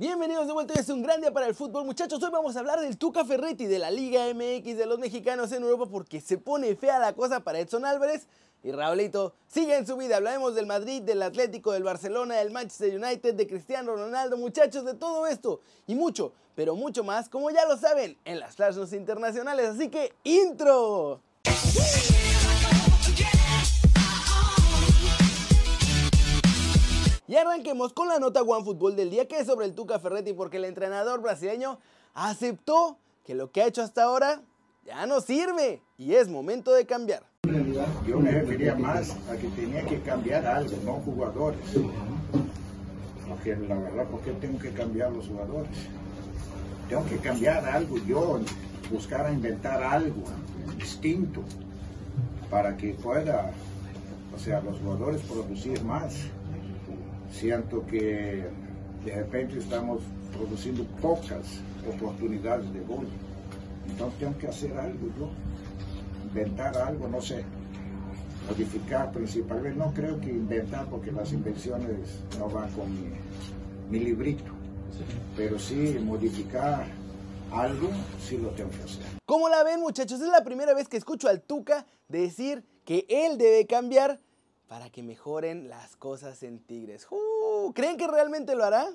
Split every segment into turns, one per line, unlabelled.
Bienvenidos de vuelta, es un gran día para el fútbol muchachos, hoy vamos a hablar del Tuca Ferretti de la Liga MX de los mexicanos en Europa porque se pone fea la cosa para Edson Álvarez. Y Raulito sigue en su vida, hablaremos del Madrid, del Atlético, del Barcelona, del Manchester United, de Cristiano Ronaldo, muchachos, de todo esto. Y mucho, pero mucho más, como ya lo saben, en las flash internacionales, así que intro. Y arranquemos con la nota One Fútbol del día que es sobre el Tuca Ferretti porque el entrenador brasileño aceptó que lo que ha hecho hasta ahora ya no sirve y es momento de cambiar.
Yo me refería más a que tenía que cambiar algo, no jugadores. Porque la verdad, ¿por qué tengo que cambiar los jugadores? Tengo que cambiar algo yo, buscar inventar algo distinto para que pueda, o sea, los jugadores producir más siento que de repente estamos produciendo pocas oportunidades de gol. Entonces tengo que hacer algo yo, inventar algo, no sé, modificar principalmente. No creo que inventar porque las invenciones no van con mi, mi librito, pero sí modificar algo, sí lo tengo que hacer.
¿Cómo la ven muchachos? Es la primera vez que escucho al Tuca decir que él debe cambiar para que mejoren las cosas en Tigres. Uh, ¿Creen que realmente lo hará?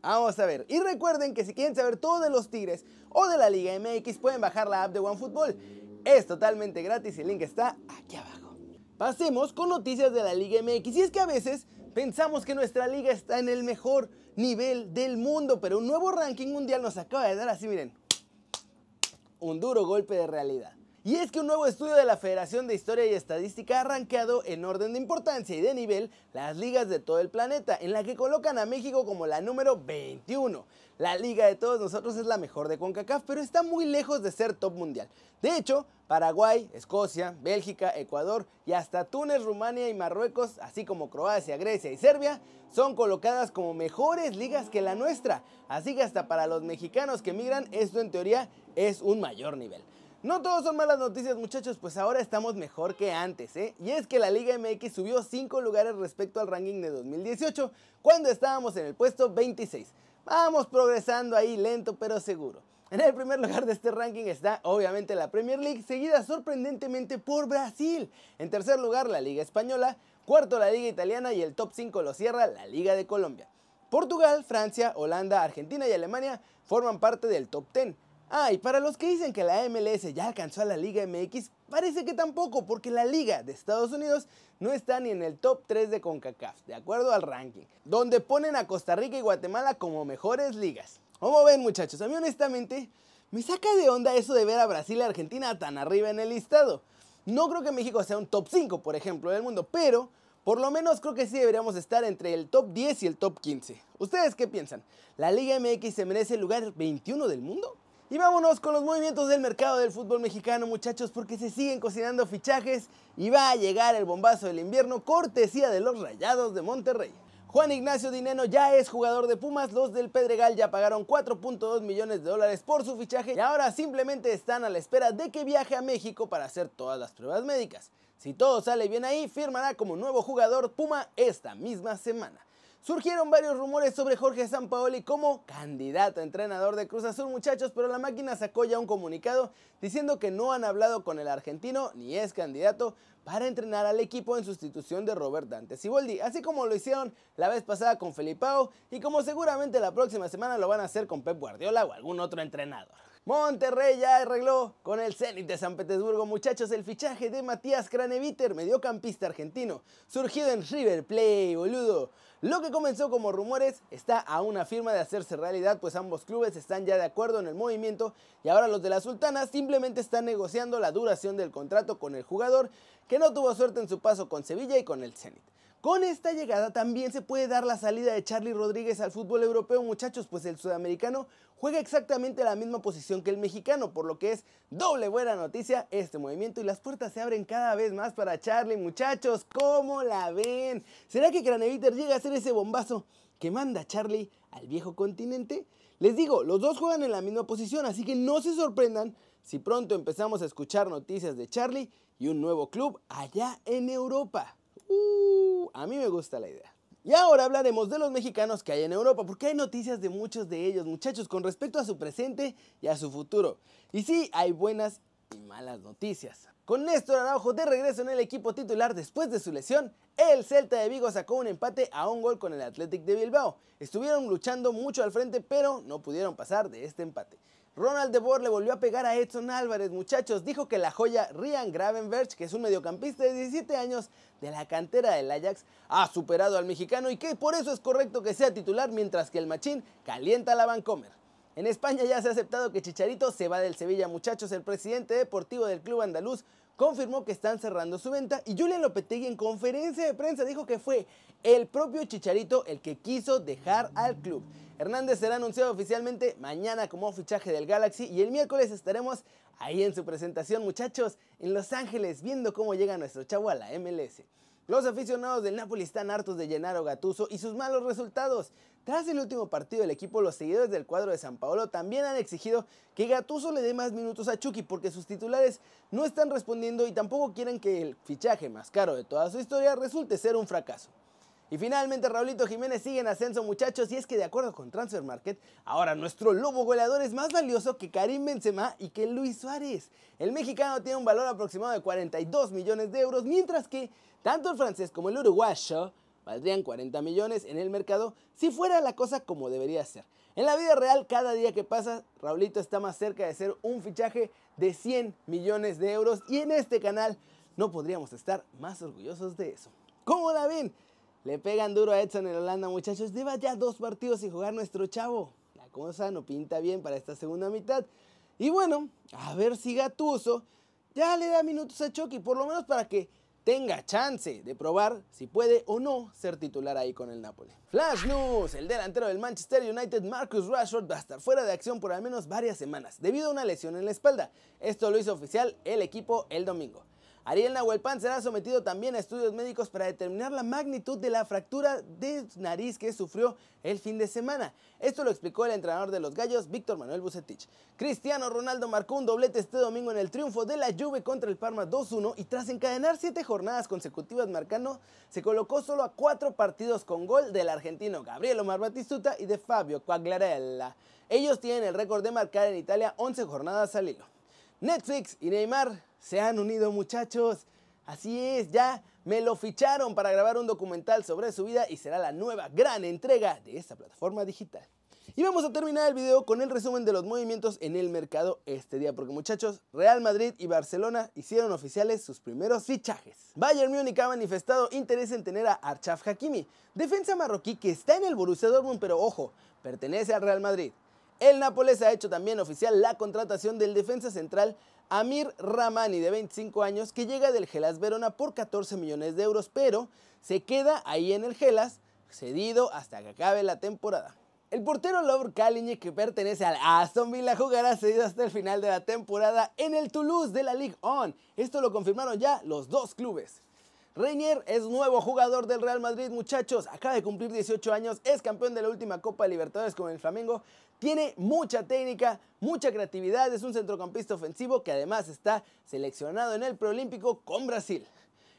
Vamos a ver. Y recuerden que si quieren saber todo de los Tigres o de la Liga MX pueden bajar la app de OneFootball. Es totalmente gratis y el link está aquí abajo. Pasemos con noticias de la Liga MX. Y es que a veces pensamos que nuestra liga está en el mejor nivel del mundo, pero un nuevo ranking mundial nos acaba de dar así, miren, un duro golpe de realidad. Y es que un nuevo estudio de la Federación de Historia y Estadística ha rankeado en orden de importancia y de nivel las ligas de todo el planeta, en la que colocan a México como la número 21. La liga de todos nosotros es la mejor de CONCACAF, pero está muy lejos de ser top mundial. De hecho, Paraguay, Escocia, Bélgica, Ecuador y hasta Túnez, Rumania y Marruecos, así como Croacia, Grecia y Serbia, son colocadas como mejores ligas que la nuestra. Así que hasta para los mexicanos que migran, esto en teoría es un mayor nivel. No todos son malas noticias muchachos, pues ahora estamos mejor que antes, ¿eh? Y es que la Liga MX subió 5 lugares respecto al ranking de 2018, cuando estábamos en el puesto 26. Vamos progresando ahí lento pero seguro. En el primer lugar de este ranking está obviamente la Premier League, seguida sorprendentemente por Brasil. En tercer lugar la Liga Española, cuarto la Liga Italiana y el top 5 lo cierra la Liga de Colombia. Portugal, Francia, Holanda, Argentina y Alemania forman parte del top 10. Ah, y para los que dicen que la MLS ya alcanzó a la Liga MX, parece que tampoco, porque la Liga de Estados Unidos no está ni en el top 3 de CONCACAF, de acuerdo al ranking, donde ponen a Costa Rica y Guatemala como mejores ligas. ¿Cómo ven muchachos? A mí honestamente me saca de onda eso de ver a Brasil y Argentina tan arriba en el listado. No creo que México sea un top 5, por ejemplo, del mundo, pero por lo menos creo que sí deberíamos estar entre el top 10 y el top 15. ¿Ustedes qué piensan? ¿La Liga MX se merece el lugar 21 del mundo? Y vámonos con los movimientos del mercado del fútbol mexicano, muchachos, porque se siguen cocinando fichajes y va a llegar el bombazo del invierno, cortesía de los Rayados de Monterrey. Juan Ignacio Dineno ya es jugador de Pumas, los del Pedregal ya pagaron 4.2 millones de dólares por su fichaje y ahora simplemente están a la espera de que viaje a México para hacer todas las pruebas médicas. Si todo sale bien ahí, firmará como nuevo jugador Puma esta misma semana. Surgieron varios rumores sobre Jorge Sampaoli como candidato a entrenador de Cruz Azul, muchachos, pero la máquina sacó ya un comunicado diciendo que no han hablado con el argentino ni es candidato para entrenar al equipo en sustitución de Robert Dante Siboldi, así como lo hicieron la vez pasada con Felipao y como seguramente la próxima semana lo van a hacer con Pep Guardiola o algún otro entrenador. Monterrey ya arregló con el Zenit de San Petersburgo, muchachos, el fichaje de Matías Craneviter, mediocampista argentino, surgido en River Play, boludo. Lo que comenzó como rumores está a una firma de hacerse realidad, pues ambos clubes están ya de acuerdo en el movimiento y ahora los de la Sultana simplemente están negociando la duración del contrato con el jugador que no tuvo suerte en su paso con Sevilla y con el Zenit. Con esta llegada también se puede dar la salida de Charlie Rodríguez al fútbol europeo, muchachos, pues el sudamericano juega exactamente la misma posición que el mexicano, por lo que es doble buena noticia este movimiento y las puertas se abren cada vez más para Charlie, muchachos, ¿cómo la ven? ¿Será que Craneviter llega a ser ese bombazo que manda Charlie al viejo continente? Les digo, los dos juegan en la misma posición, así que no se sorprendan si pronto empezamos a escuchar noticias de Charlie y un nuevo club allá en Europa. Uh, a mí me gusta la idea. Y ahora hablaremos de los mexicanos que hay en Europa, porque hay noticias de muchos de ellos, muchachos, con respecto a su presente y a su futuro. Y sí, hay buenas y malas noticias. Con Néstor Araujo de regreso en el equipo titular después de su lesión, el Celta de Vigo sacó un empate a un gol con el Athletic de Bilbao. Estuvieron luchando mucho al frente, pero no pudieron pasar de este empate. Ronald de Boer le volvió a pegar a Edson Álvarez, muchachos. Dijo que la joya Rian Gravenberch, que es un mediocampista de 17 años de la cantera del Ajax, ha superado al mexicano y que por eso es correcto que sea titular mientras que el machín calienta la Vancomer. En España ya se ha aceptado que Chicharito se va del Sevilla, muchachos. El presidente deportivo del club andaluz confirmó que están cerrando su venta y Julian Lopetegui en conferencia de prensa dijo que fue el propio Chicharito el que quiso dejar al club. Hernández será anunciado oficialmente mañana como fichaje del Galaxy y el miércoles estaremos ahí en su presentación muchachos en Los Ángeles viendo cómo llega nuestro chavo a la MLS. Los aficionados del Napoli están hartos de Gennaro Gatuso y sus malos resultados. Tras el último partido del equipo, los seguidores del cuadro de San Paolo también han exigido que Gatuso le dé más minutos a Chucky porque sus titulares no están respondiendo y tampoco quieren que el fichaje más caro de toda su historia resulte ser un fracaso. Y finalmente Raulito Jiménez sigue en ascenso muchachos y es que de acuerdo con Transfer Market, ahora nuestro lobo goleador es más valioso que Karim Benzema y que Luis Suárez. El mexicano tiene un valor aproximado de 42 millones de euros, mientras que tanto el francés como el uruguayo valdrían 40 millones en el mercado si fuera la cosa como debería ser. En la vida real, cada día que pasa, Raulito está más cerca de ser un fichaje de 100 millones de euros y en este canal no podríamos estar más orgullosos de eso. ¿Cómo la ven? Le pegan duro a Edson en Holanda, muchachos. Lleva ya dos partidos sin jugar nuestro chavo. La cosa no pinta bien para esta segunda mitad. Y bueno, a ver si Gatuso ya le da minutos a Chucky, por lo menos para que tenga chance de probar si puede o no ser titular ahí con el Napoli. Flash News, el delantero del Manchester United Marcus Rashford va a estar fuera de acción por al menos varias semanas debido a una lesión en la espalda. Esto lo hizo oficial el equipo el domingo. Ariel Nahuelpan será sometido también a estudios médicos para determinar la magnitud de la fractura de nariz que sufrió el fin de semana. Esto lo explicó el entrenador de los Gallos, Víctor Manuel Bucetich. Cristiano Ronaldo marcó un doblete este domingo en el triunfo de la Juve contra el Parma 2-1 y tras encadenar siete jornadas consecutivas marcando, se colocó solo a cuatro partidos con gol del argentino Gabriel Omar Batistuta y de Fabio Quagliarella. Ellos tienen el récord de marcar en Italia 11 jornadas al hilo. Netflix y Neymar se han unido muchachos. Así es, ya me lo ficharon para grabar un documental sobre su vida y será la nueva gran entrega de esta plataforma digital. Y vamos a terminar el video con el resumen de los movimientos en el mercado este día, porque muchachos, Real Madrid y Barcelona hicieron oficiales sus primeros fichajes. Bayern Múnich ha manifestado interés en tener a Archaf Hakimi, defensa marroquí que está en el Borussia Dortmund, pero ojo, pertenece al Real Madrid. El Nápoles ha hecho también oficial la contratación del defensa central Amir Ramani, de 25 años, que llega del Gelas Verona por 14 millones de euros, pero se queda ahí en el Gelas, cedido hasta que acabe la temporada. El portero Lovre Kalinic, que pertenece al Aston Villa, jugará cedido hasta el final de la temporada en el Toulouse de la Ligue 1. Esto lo confirmaron ya los dos clubes. Reinier es nuevo jugador del Real Madrid, muchachos. Acaba de cumplir 18 años, es campeón de la última Copa Libertadores con el Flamengo. Tiene mucha técnica, mucha creatividad, es un centrocampista ofensivo que además está seleccionado en el preolímpico con Brasil.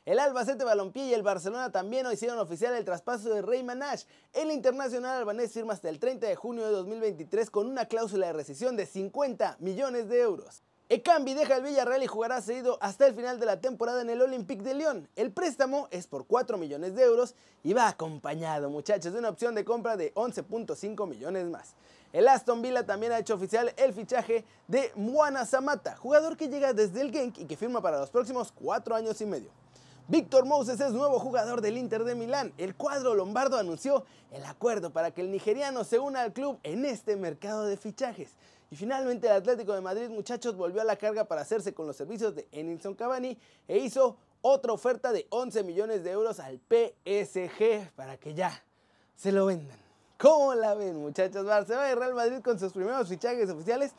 El Albacete Balompié y el Barcelona también hicieron oficial el traspaso de Rey Manash. El internacional albanés firma hasta el 30 de junio de 2023 con una cláusula de rescisión de 50 millones de euros. Ekambi deja el Villarreal y jugará cedido hasta el final de la temporada en el Olympique de Lyon. El préstamo es por 4 millones de euros y va acompañado, muchachos, de una opción de compra de 11.5 millones más. El Aston Villa también ha hecho oficial el fichaje de Muana Samata, jugador que llega desde el Genk y que firma para los próximos 4 años y medio. Víctor Moses es nuevo jugador del Inter de Milán. El cuadro lombardo anunció el acuerdo para que el nigeriano se una al club en este mercado de fichajes. Y finalmente el Atlético de Madrid, muchachos, volvió a la carga para hacerse con los servicios de Enilson Cavani e hizo otra oferta de 11 millones de euros al PSG para que ya se lo vendan. ¿Cómo la ven, muchachos? Barcelona y Real Madrid con sus primeros fichajes oficiales.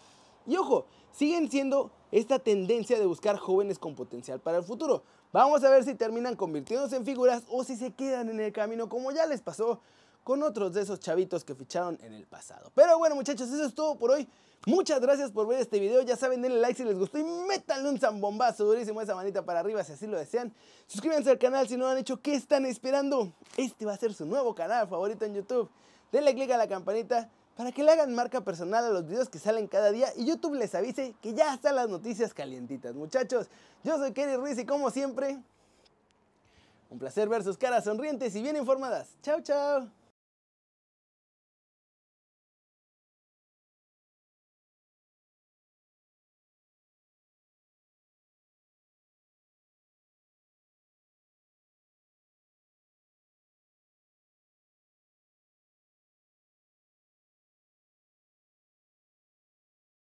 Y ojo, siguen siendo esta tendencia de buscar jóvenes con potencial para el futuro. Vamos a ver si terminan convirtiéndose en figuras o si se quedan en el camino como ya les pasó con otros de esos chavitos que ficharon en el pasado. Pero bueno muchachos, eso es todo por hoy. Muchas gracias por ver este video, ya saben, denle like si les gustó y métanle un zambombazo durísimo esa manita para arriba si así lo desean. Suscríbanse al canal si no lo han hecho, ¿qué están esperando? Este va a ser su nuevo canal favorito en YouTube. Denle click a la campanita para que le hagan marca personal a los videos que salen cada día y YouTube les avise que ya están las noticias calientitas. Muchachos, yo soy Kerry Ruiz y como siempre, un placer ver sus caras sonrientes y bien informadas. Chao, chao.